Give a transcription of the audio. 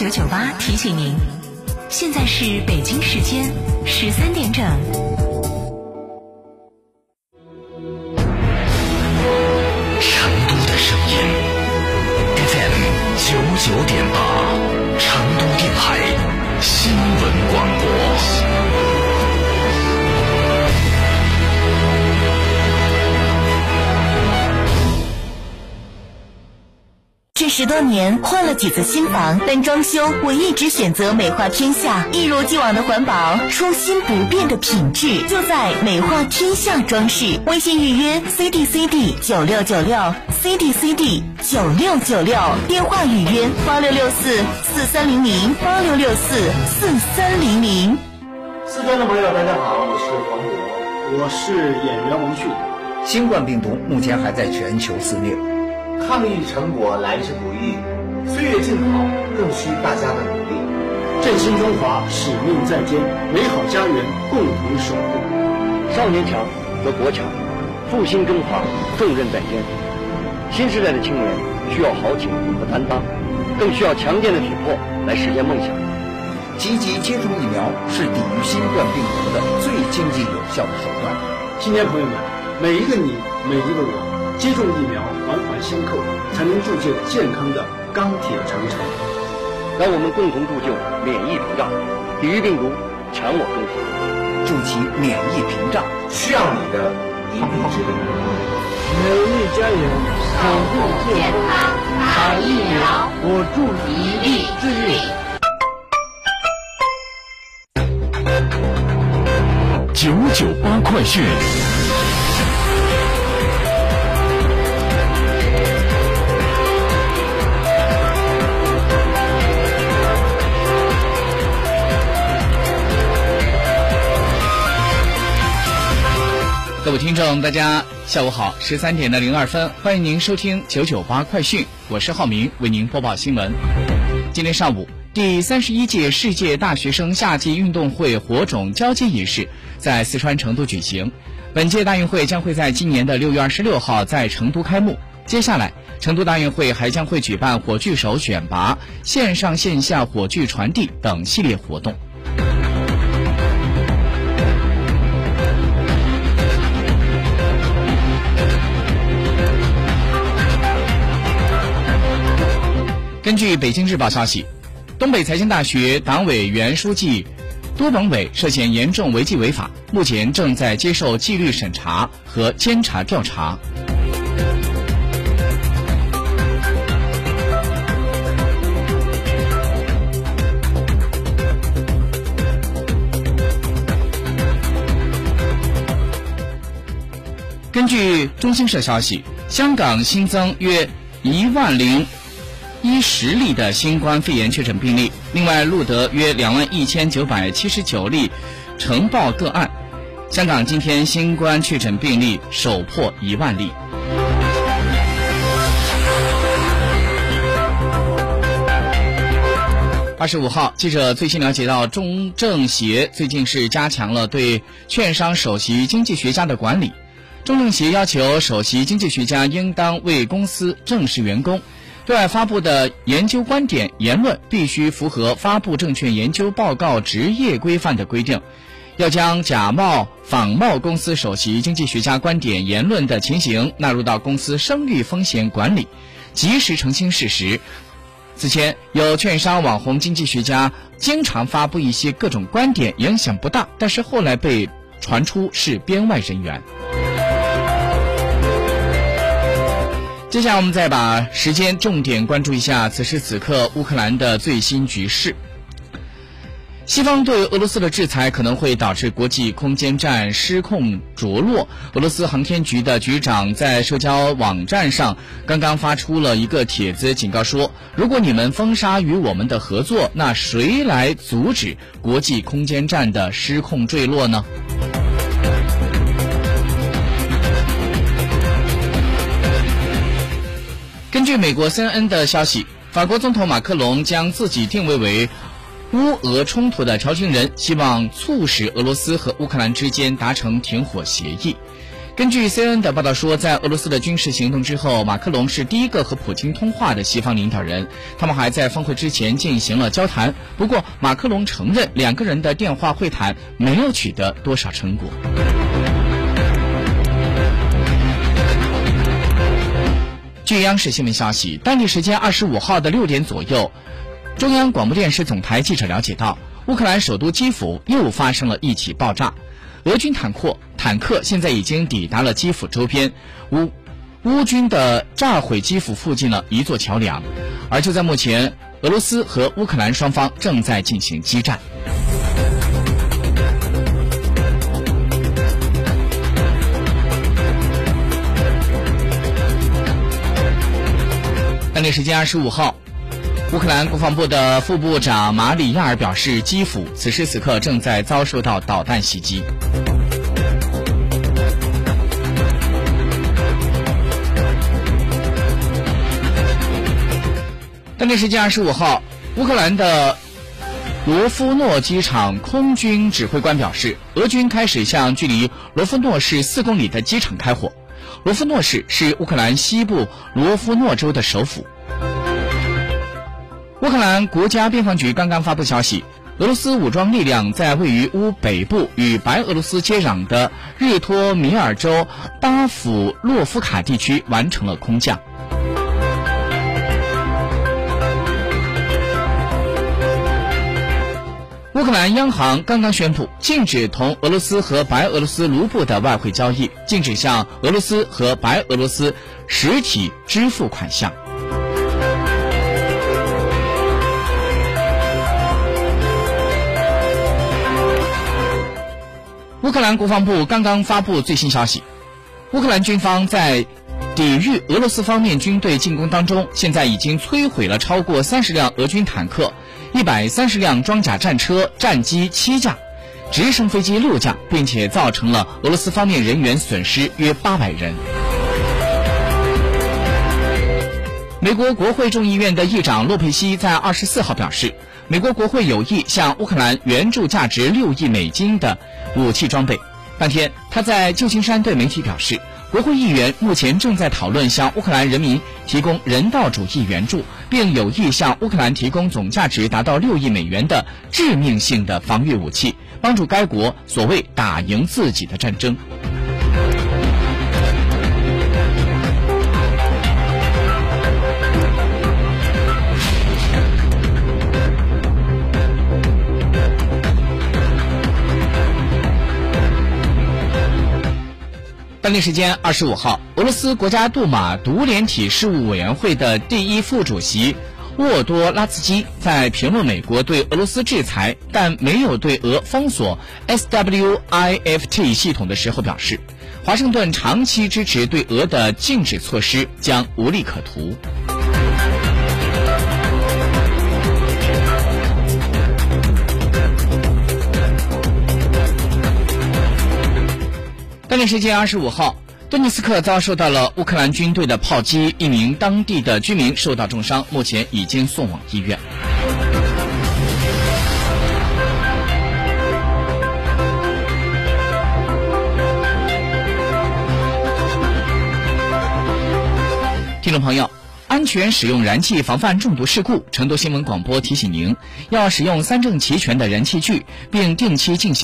九九八提醒您，现在是北京时间十三点整。这十多年换了几次新房，但装修我一直选择美化天下，一如既往的环保，初心不变的品质，就在美化天下装饰。微信预约 C D C D 九六九六 C D C D 九六九六，电话预约八六六四四三零零八六六四四三零零。四川的朋友，大家好，我是黄渤，我是演员王迅。新冠病毒目前还在全球肆虐。抗疫成果来之不易，岁月静好更需大家的努力。振兴中华，使命在肩，美好家园共同守护。少年强则国强，复兴中华重任在肩。新时代的青年需要豪情和担当，更需要强健的体魄来实现梦想。积极接种疫苗是抵御新冠病毒的最经济有效的手段。青年朋友们，每一个你，每一个我。接种疫苗，环环相扣，才能铸就健康的钢铁长城。让我们共同铸就免疫屏障，抵御病毒，强我中华，筑起免疫屏障，需要你的一臂之力。美丽家园，守护健康，打疫苗，我助一臂之力。九九八快讯。各位听众，大家下午好，十三点的零二分，欢迎您收听九九八快讯，我是浩明，为您播报新闻。今天上午，第三十一届世界大学生夏季运动会火种交接仪式在四川成都举行。本届大运会将会在今年的六月二十六号在成都开幕。接下来，成都大运会还将会举办火炬手选拔、线上线下火炬传递等系列活动。根据北京日报消息，东北财经大学党委原书记都鹏伟涉嫌严重违纪违法，目前正在接受纪律审查和监察调查。根据中新社消息，香港新增约一万零。一十例的新冠肺炎确诊病例，另外录得约两万一千九百七十九例呈报个案。香港今天新冠确诊病例首破一万例。二十五号，记者最新了解到，中政协最近是加强了对券商首席经济学家的管理。中政协要求首席经济学家应当为公司正式员工。对外发布的研究观点言论必须符合发布证券研究报告职业规范的规定，要将假冒仿冒公司首席经济学家观点言论的情形纳入到公司声誉风险管理，及时澄清事实。此前有券商网红经济学家经常发布一些各种观点，影响不大，但是后来被传出是编外人员。接下来，我们再把时间重点关注一下此时此刻乌克兰的最新局势。西方对俄罗斯的制裁可能会导致国际空间站失控着落。俄罗斯航天局的局长在社交网站上刚刚发出了一个帖子，警告说：“如果你们封杀与我们的合作，那谁来阻止国际空间站的失控坠落呢？”根据美国 CNN 的消息，法国总统马克龙将自己定位为乌俄冲突的调停人，希望促使俄罗斯和乌克兰之间达成停火协议。根据 CNN 的报道说，在俄罗斯的军事行动之后，马克龙是第一个和普京通话的西方领导人。他们还在峰会之前进行了交谈。不过，马克龙承认两个人的电话会谈没有取得多少成果。据央视新闻消息，当地时间二十五号的六点左右，中央广播电视总台记者了解到，乌克兰首都基辅又发生了一起爆炸。俄军坦克坦克现在已经抵达了基辅周边，乌乌军的炸毁基辅附近的一座桥梁，而就在目前，俄罗斯和乌克兰双方正在进行激战。时间二十五号。乌克兰国防部的副部长马里亚尔表示，基辅此时此刻正在遭受到导弹袭击。当地时间二十五号，乌克兰的罗夫诺机场空军指挥官表示，俄军开始向距离罗夫诺市四公里的机场开火。罗夫诺市是乌克兰西部罗夫诺州的首府。乌克兰国家边防局刚刚发布消息，俄罗斯武装力量在位于乌北部与白俄罗斯接壤的日托米尔州巴甫洛夫卡地区完成了空降。乌克兰央行刚刚宣布禁止同俄罗斯和白俄罗斯卢布的外汇交易，禁止向俄罗斯和白俄罗斯实体支付款项。乌克兰国防部刚刚发布最新消息，乌克兰军方在抵御俄罗斯方面军队进攻当中，现在已经摧毁了超过三十辆俄军坦克、一百三十辆装甲战车、战机七架、直升飞机六架，并且造成了俄罗斯方面人员损失约八百人。美国国会众议院的议长洛佩西在二十四号表示。美国国会有意向乌克兰援助价值六亿美金的武器装备。当天，他在旧金山对媒体表示，国会议员目前正在讨论向乌克兰人民提供人道主义援助，并有意向乌克兰提供总价值达到六亿美元的致命性的防御武器，帮助该国所谓打赢自己的战争。当地时间二十五号，俄罗斯国家杜马独联体事务委员会的第一副主席沃多拉茨基在评论美国对俄罗斯制裁，但没有对俄封锁 SWIFT 系统的时候表示，华盛顿长期支持对俄的禁止措施将无利可图。当地时间二十五号，顿涅斯克遭受到了乌克兰军队的炮击，一名当地的居民受到重伤，目前已经送往医院。听众朋友，安全使用燃气，防范中毒事故。成都新闻广播提醒您，要使用三证齐全的燃气具，并定期进行。